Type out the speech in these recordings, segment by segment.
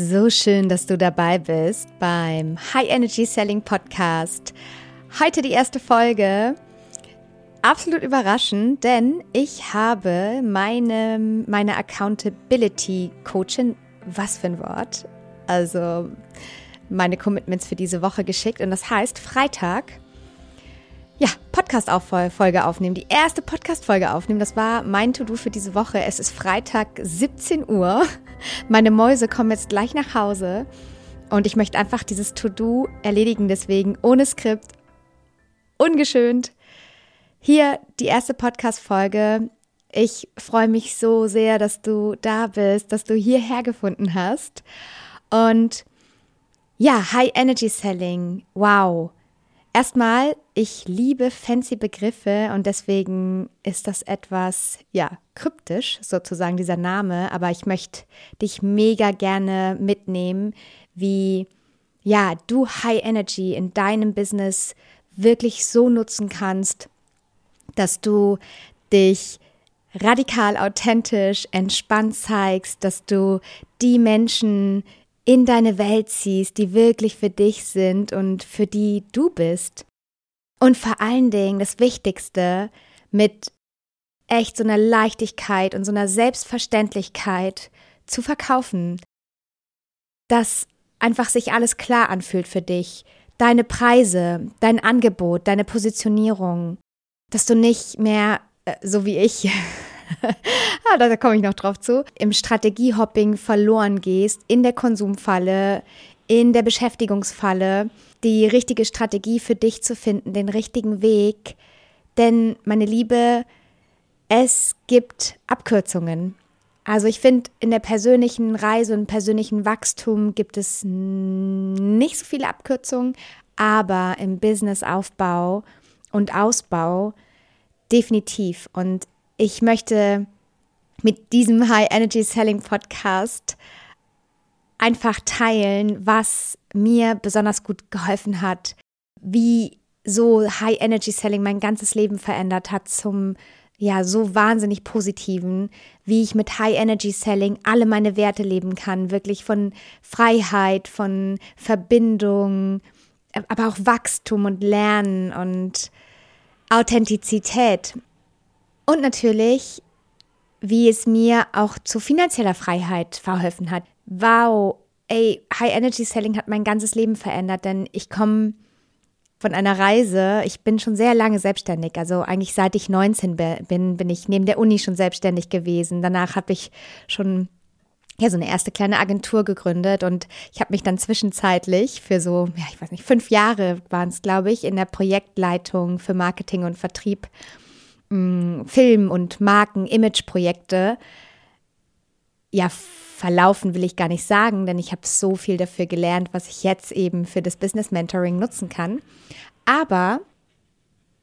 So schön, dass du dabei bist beim High Energy Selling Podcast. Heute die erste Folge. Absolut überraschend, denn ich habe meine, meine Accountability Coachin, was für ein Wort, also meine Commitments für diese Woche geschickt und das heißt Freitag ja, Podcast-Folge aufnehmen, die erste Podcast-Folge aufnehmen. Das war mein To-Do für diese Woche. Es ist Freitag 17 Uhr. Meine Mäuse kommen jetzt gleich nach Hause und ich möchte einfach dieses To-Do erledigen. Deswegen ohne Skript, ungeschönt. Hier die erste Podcast-Folge. Ich freue mich so sehr, dass du da bist, dass du hierher gefunden hast. Und ja, High Energy Selling. Wow. Erstmal, ich liebe fancy Begriffe und deswegen ist das etwas, ja, kryptisch sozusagen dieser Name, aber ich möchte dich mega gerne mitnehmen, wie, ja, du High Energy in deinem Business wirklich so nutzen kannst, dass du dich radikal authentisch, entspannt zeigst, dass du die Menschen in deine Welt ziehst, die wirklich für dich sind und für die du bist. Und vor allen Dingen das Wichtigste, mit echt so einer Leichtigkeit und so einer Selbstverständlichkeit zu verkaufen. Dass einfach sich alles klar anfühlt für dich. Deine Preise, dein Angebot, deine Positionierung. Dass du nicht mehr, äh, so wie ich, ah, da komme ich noch drauf zu, im Strategiehopping verloren gehst, in der Konsumfalle, in der Beschäftigungsfalle, die richtige Strategie für dich zu finden, den richtigen Weg. Denn, meine Liebe, es gibt Abkürzungen. Also ich finde, in der persönlichen Reise und persönlichen Wachstum gibt es nicht so viele Abkürzungen, aber im Businessaufbau und Ausbau definitiv. Und ich möchte mit diesem High Energy Selling Podcast einfach teilen, was mir besonders gut geholfen hat, wie so High Energy Selling mein ganzes Leben verändert hat zum ja so wahnsinnig positiven, wie ich mit High Energy Selling alle meine Werte leben kann, wirklich von Freiheit, von Verbindung, aber auch Wachstum und Lernen und Authentizität. Und natürlich, wie es mir auch zu finanzieller Freiheit verholfen hat. Wow, ey, High Energy Selling hat mein ganzes Leben verändert, denn ich komme von einer Reise. Ich bin schon sehr lange selbstständig. Also eigentlich seit ich 19 bin, bin ich neben der Uni schon selbstständig gewesen. Danach habe ich schon ja, so eine erste kleine Agentur gegründet und ich habe mich dann zwischenzeitlich für so, ja, ich weiß nicht, fünf Jahre waren es, glaube ich, in der Projektleitung für Marketing und Vertrieb mh, Film- und Marken-Image-Projekte ja verlaufen will ich gar nicht sagen, denn ich habe so viel dafür gelernt, was ich jetzt eben für das Business Mentoring nutzen kann. Aber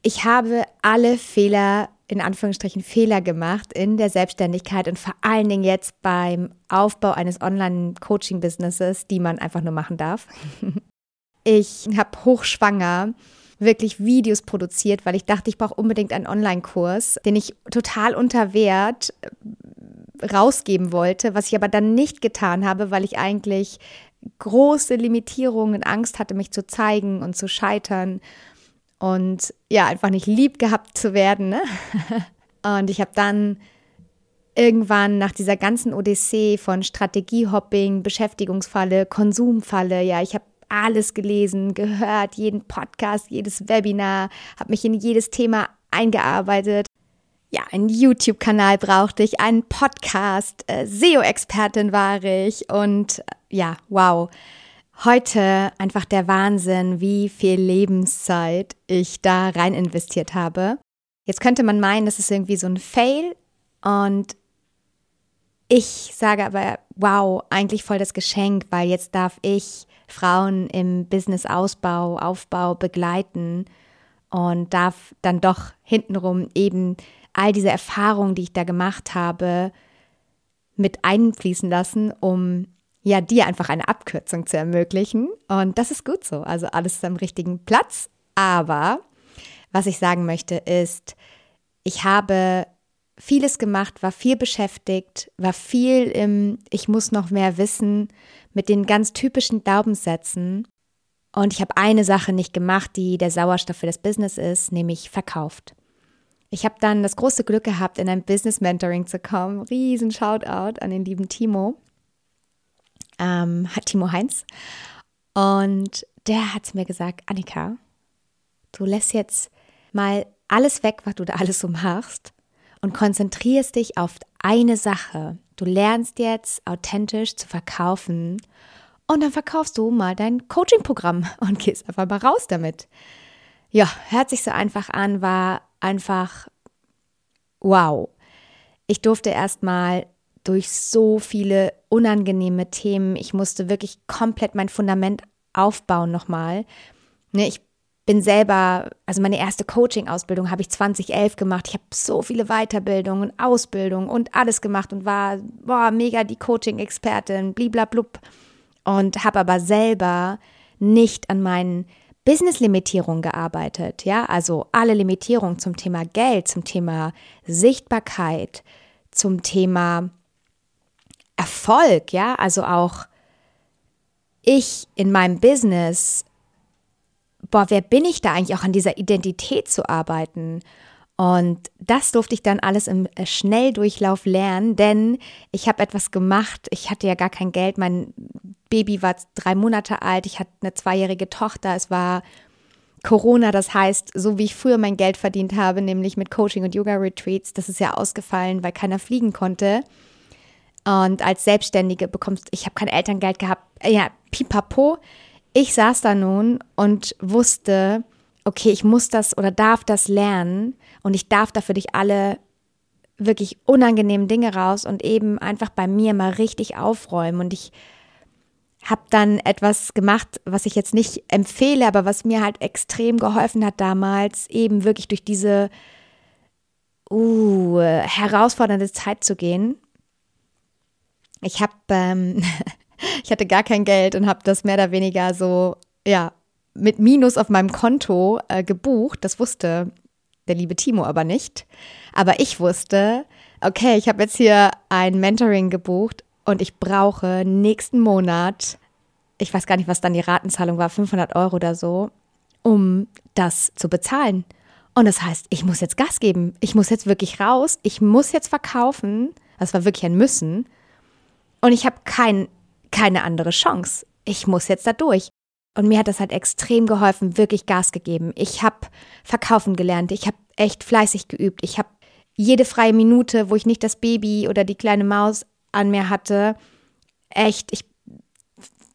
ich habe alle Fehler, in Anführungsstrichen Fehler gemacht in der Selbstständigkeit und vor allen Dingen jetzt beim Aufbau eines Online-Coaching-Businesses, die man einfach nur machen darf. Ich habe hochschwanger wirklich Videos produziert, weil ich dachte, ich brauche unbedingt einen Online-Kurs, den ich total unter Wert rausgeben wollte, was ich aber dann nicht getan habe, weil ich eigentlich große Limitierungen, Angst hatte, mich zu zeigen und zu scheitern und ja, einfach nicht lieb gehabt zu werden. Ne? Und ich habe dann irgendwann nach dieser ganzen Odyssee von Strategiehopping, Beschäftigungsfalle, Konsumfalle, ja, ich habe alles gelesen, gehört, jeden Podcast, jedes Webinar, habe mich in jedes Thema eingearbeitet. Ja, einen YouTube-Kanal brauchte ich, einen Podcast, äh, SEO-Expertin war ich und äh, ja, wow. Heute einfach der Wahnsinn, wie viel Lebenszeit ich da rein investiert habe. Jetzt könnte man meinen, das ist irgendwie so ein Fail und ich sage aber, wow, eigentlich voll das Geschenk, weil jetzt darf ich Frauen im Business-Ausbau, Aufbau begleiten und darf dann doch hintenrum eben all diese Erfahrungen, die ich da gemacht habe, mit einfließen lassen, um ja dir einfach eine Abkürzung zu ermöglichen. Und das ist gut so. Also alles ist am richtigen Platz. Aber was ich sagen möchte ist, ich habe vieles gemacht, war viel beschäftigt, war viel im Ich muss noch mehr wissen mit den ganz typischen Glaubenssätzen. Und ich habe eine Sache nicht gemacht, die der Sauerstoff für das Business ist, nämlich verkauft. Ich habe dann das große Glück gehabt, in ein Business Mentoring zu kommen. Riesen Shoutout an den lieben Timo, ähm, Timo Heinz. Und der hat mir gesagt, Annika, du lässt jetzt mal alles weg, was du da alles so machst und konzentrierst dich auf eine Sache. Du lernst jetzt authentisch zu verkaufen und dann verkaufst du mal dein Coaching-Programm und gehst einfach mal raus damit. Ja, hört sich so einfach an, war einfach wow. Ich durfte erstmal durch so viele unangenehme Themen, ich musste wirklich komplett mein Fundament aufbauen nochmal. Ne, ich bin selber, also meine erste Coaching-Ausbildung habe ich 2011 gemacht. Ich habe so viele Weiterbildungen und Ausbildungen und alles gemacht und war boah, mega die Coaching-Expertin, bliblablub. Und habe aber selber nicht an meinen Business-Limitierungen gearbeitet. Ja, also alle Limitierungen zum Thema Geld, zum Thema Sichtbarkeit, zum Thema Erfolg. Ja, also auch ich in meinem Business boah, wer bin ich da eigentlich auch an dieser Identität zu arbeiten? Und das durfte ich dann alles im äh, Schnelldurchlauf lernen, denn ich habe etwas gemacht. Ich hatte ja gar kein Geld. Mein Baby war drei Monate alt. Ich hatte eine zweijährige Tochter. Es war Corona, das heißt, so wie ich früher mein Geld verdient habe, nämlich mit Coaching und Yoga-Retreats, das ist ja ausgefallen, weil keiner fliegen konnte. Und als Selbstständige bekommst, ich habe kein Elterngeld gehabt. Ja, pipapo ich saß da nun und wusste, okay, ich muss das oder darf das lernen und ich darf da für dich alle wirklich unangenehmen Dinge raus und eben einfach bei mir mal richtig aufräumen. Und ich habe dann etwas gemacht, was ich jetzt nicht empfehle, aber was mir halt extrem geholfen hat damals, eben wirklich durch diese uh, herausfordernde Zeit zu gehen. Ich habe ähm, ich hatte gar kein Geld und habe das mehr oder weniger so, ja, mit Minus auf meinem Konto äh, gebucht. Das wusste der liebe Timo aber nicht. Aber ich wusste, okay, ich habe jetzt hier ein Mentoring gebucht und ich brauche nächsten Monat, ich weiß gar nicht, was dann die Ratenzahlung war, 500 Euro oder so, um das zu bezahlen. Und das heißt, ich muss jetzt Gas geben. Ich muss jetzt wirklich raus. Ich muss jetzt verkaufen. Das war wirklich ein Müssen. Und ich habe kein keine andere Chance. Ich muss jetzt da durch. Und mir hat das halt extrem geholfen, wirklich Gas gegeben. Ich habe verkaufen gelernt. Ich habe echt fleißig geübt. Ich habe jede freie Minute, wo ich nicht das Baby oder die kleine Maus an mir hatte, echt, ich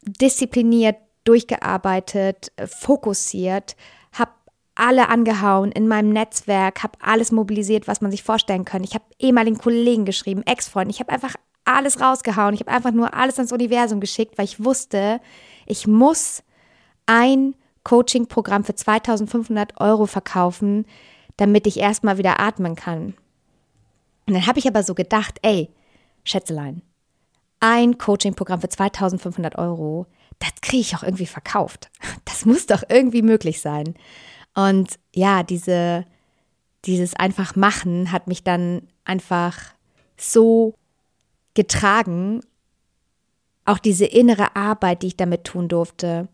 diszipliniert, durchgearbeitet, fokussiert, habe alle angehauen in meinem Netzwerk, habe alles mobilisiert, was man sich vorstellen kann. Ich habe ehemaligen Kollegen geschrieben, Ex-Freunden. Ich habe einfach alles rausgehauen. Ich habe einfach nur alles ans Universum geschickt, weil ich wusste, ich muss ein Coaching-Programm für 2500 Euro verkaufen, damit ich erstmal wieder atmen kann. Und dann habe ich aber so gedacht, ey, Schätzelein, ein Coaching-Programm für 2500 Euro, das kriege ich auch irgendwie verkauft. Das muss doch irgendwie möglich sein. Und ja, diese, dieses einfach machen hat mich dann einfach so getragen. Auch diese innere Arbeit, die ich damit tun durfte.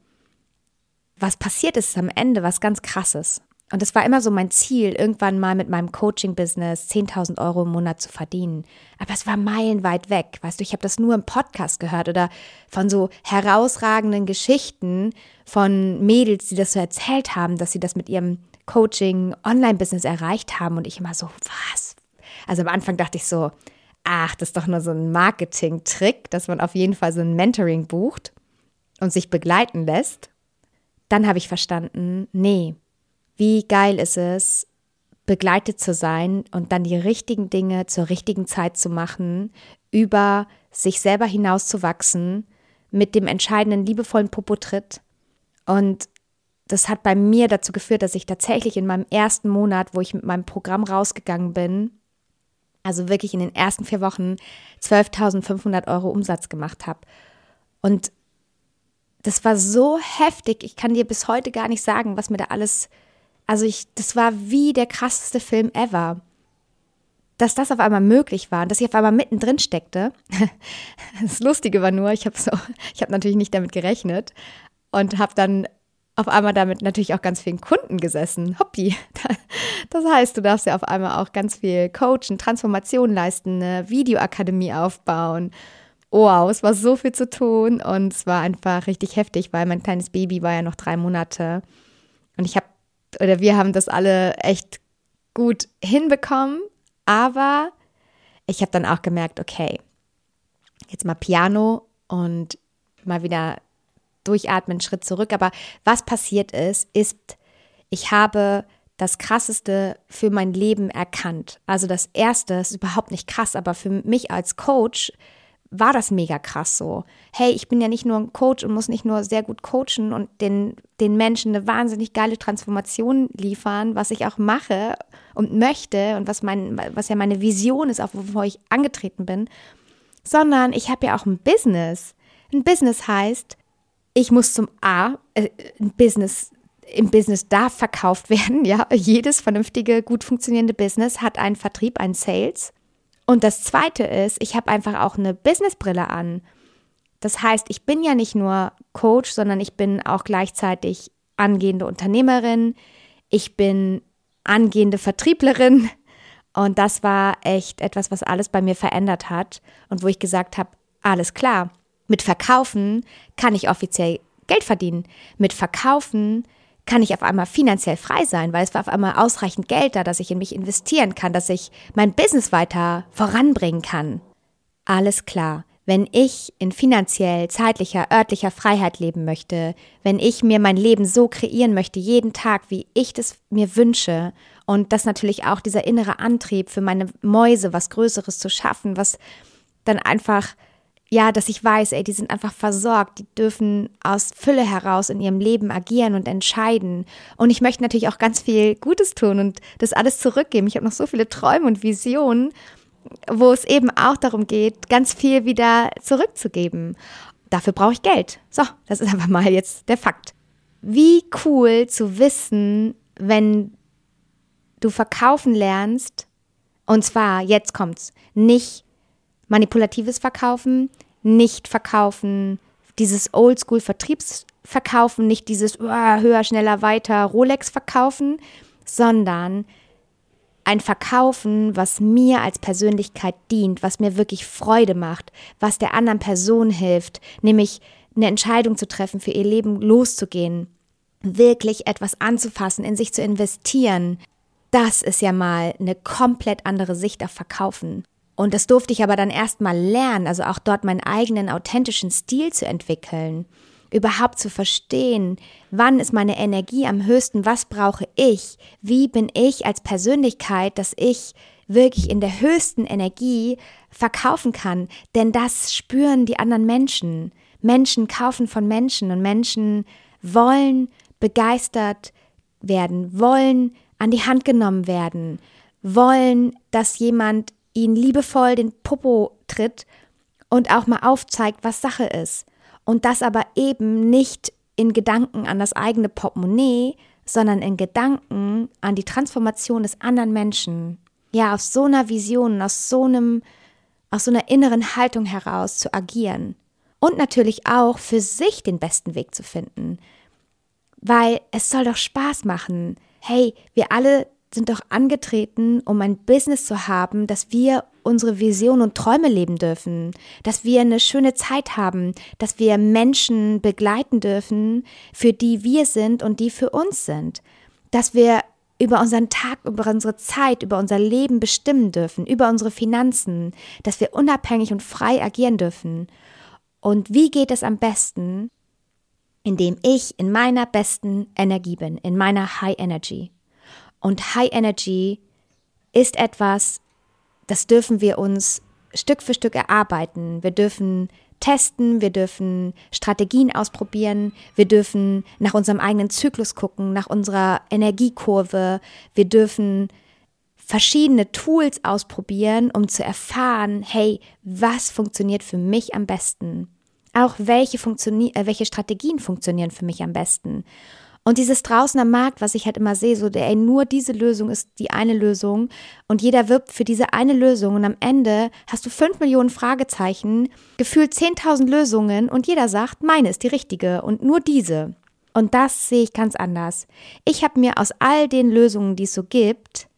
Was passiert ist am Ende, was ganz krasses. Und das war immer so mein Ziel, irgendwann mal mit meinem Coaching-Business 10.000 Euro im Monat zu verdienen. Aber es war meilenweit weg. Weißt du, ich habe das nur im Podcast gehört oder von so herausragenden Geschichten von Mädels, die das so erzählt haben, dass sie das mit ihrem Coaching-Online-Business erreicht haben. Und ich immer so, was? Also am Anfang dachte ich so, ach, das ist doch nur so ein Marketing-Trick, dass man auf jeden Fall so ein Mentoring bucht und sich begleiten lässt. Dann habe ich verstanden, nee, wie geil ist es, begleitet zu sein und dann die richtigen Dinge zur richtigen Zeit zu machen, über sich selber hinaus zu wachsen, mit dem entscheidenden liebevollen Popotritt. Und das hat bei mir dazu geführt, dass ich tatsächlich in meinem ersten Monat, wo ich mit meinem Programm rausgegangen bin, also wirklich in den ersten vier Wochen 12.500 Euro Umsatz gemacht habe. Und das war so heftig. Ich kann dir bis heute gar nicht sagen, was mir da alles, also ich, das war wie der krasseste Film ever. dass das auf einmal möglich war und dass ich auf einmal mittendrin steckte. Das Lustige war nur, ich habe so, ich habe natürlich nicht damit gerechnet und habe dann auf einmal damit natürlich auch ganz vielen Kunden gesessen. Hoppi. Das heißt, du darfst ja auf einmal auch ganz viel coachen, Transformation leisten, eine Videoakademie aufbauen. Wow, es war so viel zu tun und es war einfach richtig heftig, weil mein kleines Baby war ja noch drei Monate. Und ich habe, oder wir haben das alle echt gut hinbekommen, aber ich habe dann auch gemerkt, okay, jetzt mal Piano und mal wieder durchatmen, Schritt zurück. Aber was passiert ist, ist, ich habe das Krasseste für mein Leben erkannt. Also das Erste ist überhaupt nicht krass, aber für mich als Coach war das mega krass so. Hey, ich bin ja nicht nur ein Coach und muss nicht nur sehr gut coachen und den, den Menschen eine wahnsinnig geile Transformation liefern, was ich auch mache und möchte und was, mein, was ja meine Vision ist, auch wovor ich angetreten bin, sondern ich habe ja auch ein Business. Ein Business heißt, ich muss zum A, äh, ein Business, im Business darf verkauft werden, ja. Jedes vernünftige, gut funktionierende Business hat einen Vertrieb, einen Sales. Und das zweite ist, ich habe einfach auch eine Businessbrille an. Das heißt, ich bin ja nicht nur Coach, sondern ich bin auch gleichzeitig angehende Unternehmerin. Ich bin angehende Vertrieblerin. Und das war echt etwas, was alles bei mir verändert hat und wo ich gesagt habe, alles klar, mit Verkaufen kann ich offiziell Geld verdienen. Mit Verkaufen kann ich auf einmal finanziell frei sein, weil es war auf einmal ausreichend Geld da, dass ich in mich investieren kann, dass ich mein Business weiter voranbringen kann. Alles klar. Wenn ich in finanziell, zeitlicher, örtlicher Freiheit leben möchte, wenn ich mir mein Leben so kreieren möchte, jeden Tag, wie ich das mir wünsche, und das natürlich auch dieser innere Antrieb für meine Mäuse, was Größeres zu schaffen, was dann einfach ja, dass ich weiß, ey, die sind einfach versorgt, die dürfen aus Fülle heraus in ihrem Leben agieren und entscheiden. Und ich möchte natürlich auch ganz viel Gutes tun und das alles zurückgeben. Ich habe noch so viele Träume und Visionen, wo es eben auch darum geht, ganz viel wieder zurückzugeben. Dafür brauche ich Geld. So, das ist einfach mal jetzt der Fakt. Wie cool zu wissen, wenn du verkaufen lernst, und zwar, jetzt kommt's, nicht manipulatives Verkaufen, nicht verkaufen, dieses Oldschool-Vertriebsverkaufen, nicht dieses oh, höher, schneller, weiter Rolex verkaufen, sondern ein Verkaufen, was mir als Persönlichkeit dient, was mir wirklich Freude macht, was der anderen Person hilft, nämlich eine Entscheidung zu treffen, für ihr Leben loszugehen, wirklich etwas anzufassen, in sich zu investieren. Das ist ja mal eine komplett andere Sicht auf Verkaufen. Und das durfte ich aber dann erst mal lernen, also auch dort meinen eigenen authentischen Stil zu entwickeln, überhaupt zu verstehen, wann ist meine Energie am höchsten, was brauche ich, wie bin ich als Persönlichkeit, dass ich wirklich in der höchsten Energie verkaufen kann, denn das spüren die anderen Menschen. Menschen kaufen von Menschen und Menschen wollen begeistert werden, wollen an die Hand genommen werden, wollen, dass jemand ihn liebevoll den Popo tritt und auch mal aufzeigt, was Sache ist. Und das aber eben nicht in Gedanken an das eigene Portemonnaie, sondern in Gedanken an die Transformation des anderen Menschen. Ja, aus so einer Vision, aus so einem, aus so einer inneren Haltung heraus zu agieren. Und natürlich auch für sich den besten Weg zu finden. Weil es soll doch Spaß machen. Hey, wir alle sind doch angetreten, um ein Business zu haben, dass wir unsere Vision und Träume leben dürfen, dass wir eine schöne Zeit haben, dass wir Menschen begleiten dürfen, für die wir sind und die für uns sind, dass wir über unseren Tag, über unsere Zeit, über unser Leben bestimmen dürfen, über unsere Finanzen, dass wir unabhängig und frei agieren dürfen. Und wie geht es am besten? Indem ich in meiner besten Energie bin, in meiner High Energy. Und High Energy ist etwas, das dürfen wir uns Stück für Stück erarbeiten. Wir dürfen testen, wir dürfen Strategien ausprobieren, wir dürfen nach unserem eigenen Zyklus gucken, nach unserer Energiekurve, wir dürfen verschiedene Tools ausprobieren, um zu erfahren, hey, was funktioniert für mich am besten? Auch welche, äh, welche Strategien funktionieren für mich am besten? Und dieses draußen am Markt, was ich halt immer sehe, so, ey, nur diese Lösung ist die eine Lösung und jeder wirbt für diese eine Lösung und am Ende hast du fünf Millionen Fragezeichen, gefühlt 10.000 Lösungen und jeder sagt, meine ist die richtige und nur diese. Und das sehe ich ganz anders. Ich habe mir aus all den Lösungen, die es so gibt,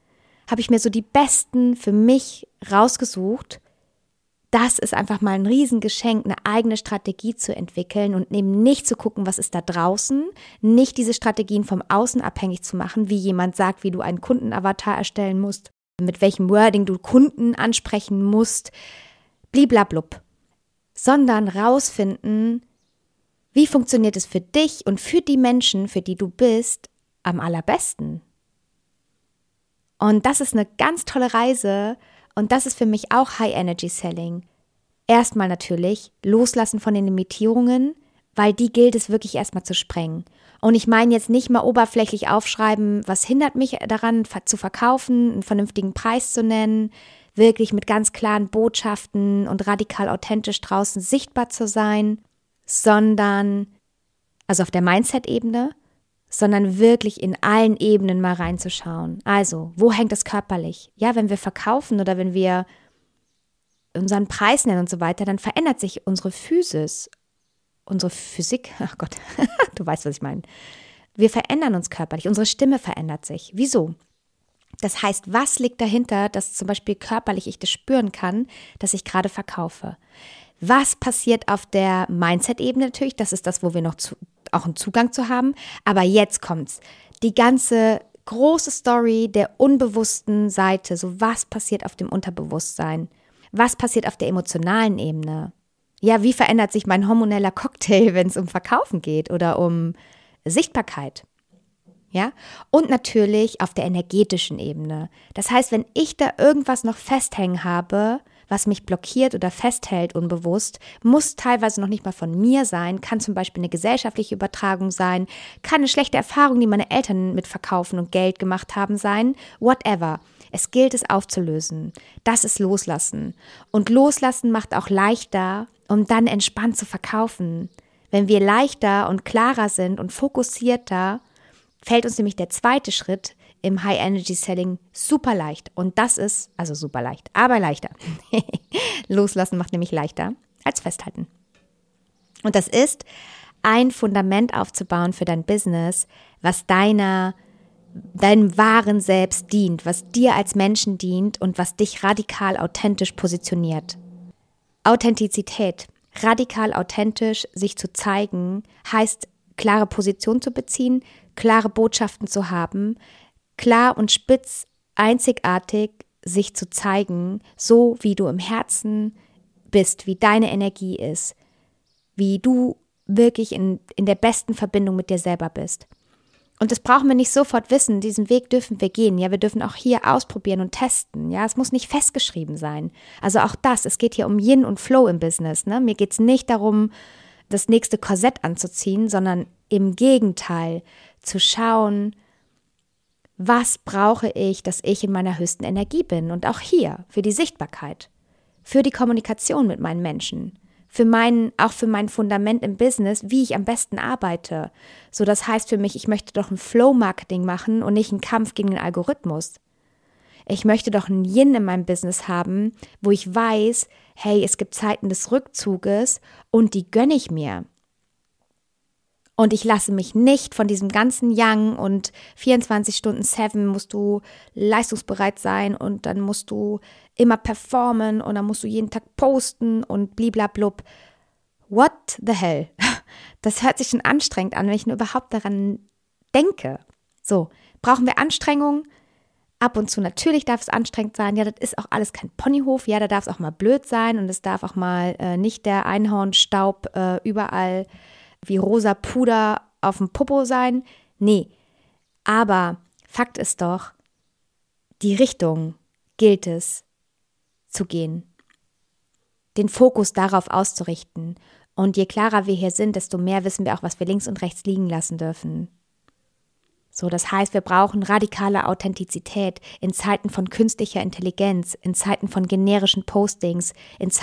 habe ich mir so die besten für mich rausgesucht das ist einfach mal ein Riesengeschenk, eine eigene Strategie zu entwickeln und eben nicht zu gucken, was ist da draußen, nicht diese Strategien vom Außen abhängig zu machen, wie jemand sagt, wie du einen Kundenavatar erstellen musst, mit welchem Wording du Kunden ansprechen musst, bliblablub, sondern rausfinden, wie funktioniert es für dich und für die Menschen, für die du bist, am allerbesten. Und das ist eine ganz tolle Reise, und das ist für mich auch High Energy Selling. Erstmal natürlich loslassen von den Limitierungen, weil die gilt es wirklich erstmal zu sprengen. Und ich meine jetzt nicht mal oberflächlich aufschreiben, was hindert mich daran zu verkaufen, einen vernünftigen Preis zu nennen, wirklich mit ganz klaren Botschaften und radikal authentisch draußen sichtbar zu sein, sondern, also auf der Mindset-Ebene, sondern wirklich in allen Ebenen mal reinzuschauen. Also, wo hängt es körperlich? Ja, wenn wir verkaufen oder wenn wir unseren Preis nennen und so weiter, dann verändert sich unsere Physis, unsere Physik. Ach Gott, du weißt, was ich meine. Wir verändern uns körperlich, unsere Stimme verändert sich. Wieso? Das heißt, was liegt dahinter, dass zum Beispiel körperlich ich das spüren kann, dass ich gerade verkaufe? Was passiert auf der Mindset-Ebene natürlich? Das ist das, wo wir noch zu, auch einen Zugang zu haben. Aber jetzt kommt's. Die ganze große Story der unbewussten Seite. So was passiert auf dem Unterbewusstsein? Was passiert auf der emotionalen Ebene? Ja, wie verändert sich mein hormoneller Cocktail, wenn es um Verkaufen geht oder um Sichtbarkeit? Ja, und natürlich auf der energetischen Ebene. Das heißt, wenn ich da irgendwas noch festhängen habe, was mich blockiert oder festhält unbewusst, muss teilweise noch nicht mal von mir sein, kann zum Beispiel eine gesellschaftliche Übertragung sein, kann eine schlechte Erfahrung, die meine Eltern mit Verkaufen und Geld gemacht haben, sein, whatever. Es gilt es aufzulösen. Das ist Loslassen. Und Loslassen macht auch leichter, um dann entspannt zu verkaufen. Wenn wir leichter und klarer sind und fokussierter, fällt uns nämlich der zweite Schritt, im High Energy Selling super leicht. Und das ist, also super leicht, aber leichter. Loslassen macht nämlich leichter als festhalten. Und das ist, ein Fundament aufzubauen für dein Business, was deiner, deinem wahren Selbst dient, was dir als Menschen dient und was dich radikal authentisch positioniert. Authentizität, radikal authentisch sich zu zeigen, heißt klare Position zu beziehen, klare Botschaften zu haben, klar und spitz, einzigartig sich zu zeigen, so wie du im Herzen bist, wie deine Energie ist, wie du wirklich in, in der besten Verbindung mit dir selber bist. Und das brauchen wir nicht sofort wissen, diesen Weg dürfen wir gehen. Ja, wir dürfen auch hier ausprobieren und testen. Ja, es muss nicht festgeschrieben sein. Also auch das, es geht hier um Yin und Flow im Business. Ne? Mir geht es nicht darum, das nächste Korsett anzuziehen, sondern im Gegenteil, zu schauen, was brauche ich, dass ich in meiner höchsten Energie bin? Und auch hier für die Sichtbarkeit, für die Kommunikation mit meinen Menschen, für mein, auch für mein Fundament im Business, wie ich am besten arbeite. So, das heißt für mich, ich möchte doch ein Flow-Marketing machen und nicht einen Kampf gegen den Algorithmus. Ich möchte doch ein Yin in meinem Business haben, wo ich weiß, hey, es gibt Zeiten des Rückzuges und die gönne ich mir. Und ich lasse mich nicht von diesem ganzen Young und 24 Stunden Seven musst du leistungsbereit sein und dann musst du immer performen und dann musst du jeden Tag posten und bliblablub. What the hell? Das hört sich schon anstrengend an, wenn ich nur überhaupt daran denke. So, brauchen wir Anstrengung? Ab und zu natürlich darf es anstrengend sein. Ja, das ist auch alles kein Ponyhof. Ja, da darf es auch mal blöd sein und es darf auch mal äh, nicht der Einhornstaub äh, überall wie rosa Puder auf dem Popo sein. Nee. Aber Fakt ist doch, die Richtung gilt es zu gehen. Den Fokus darauf auszurichten. Und je klarer wir hier sind, desto mehr wissen wir auch, was wir links und rechts liegen lassen dürfen. So, das heißt, wir brauchen radikale Authentizität in Zeiten von künstlicher Intelligenz, in Zeiten von generischen Postings, in Zeiten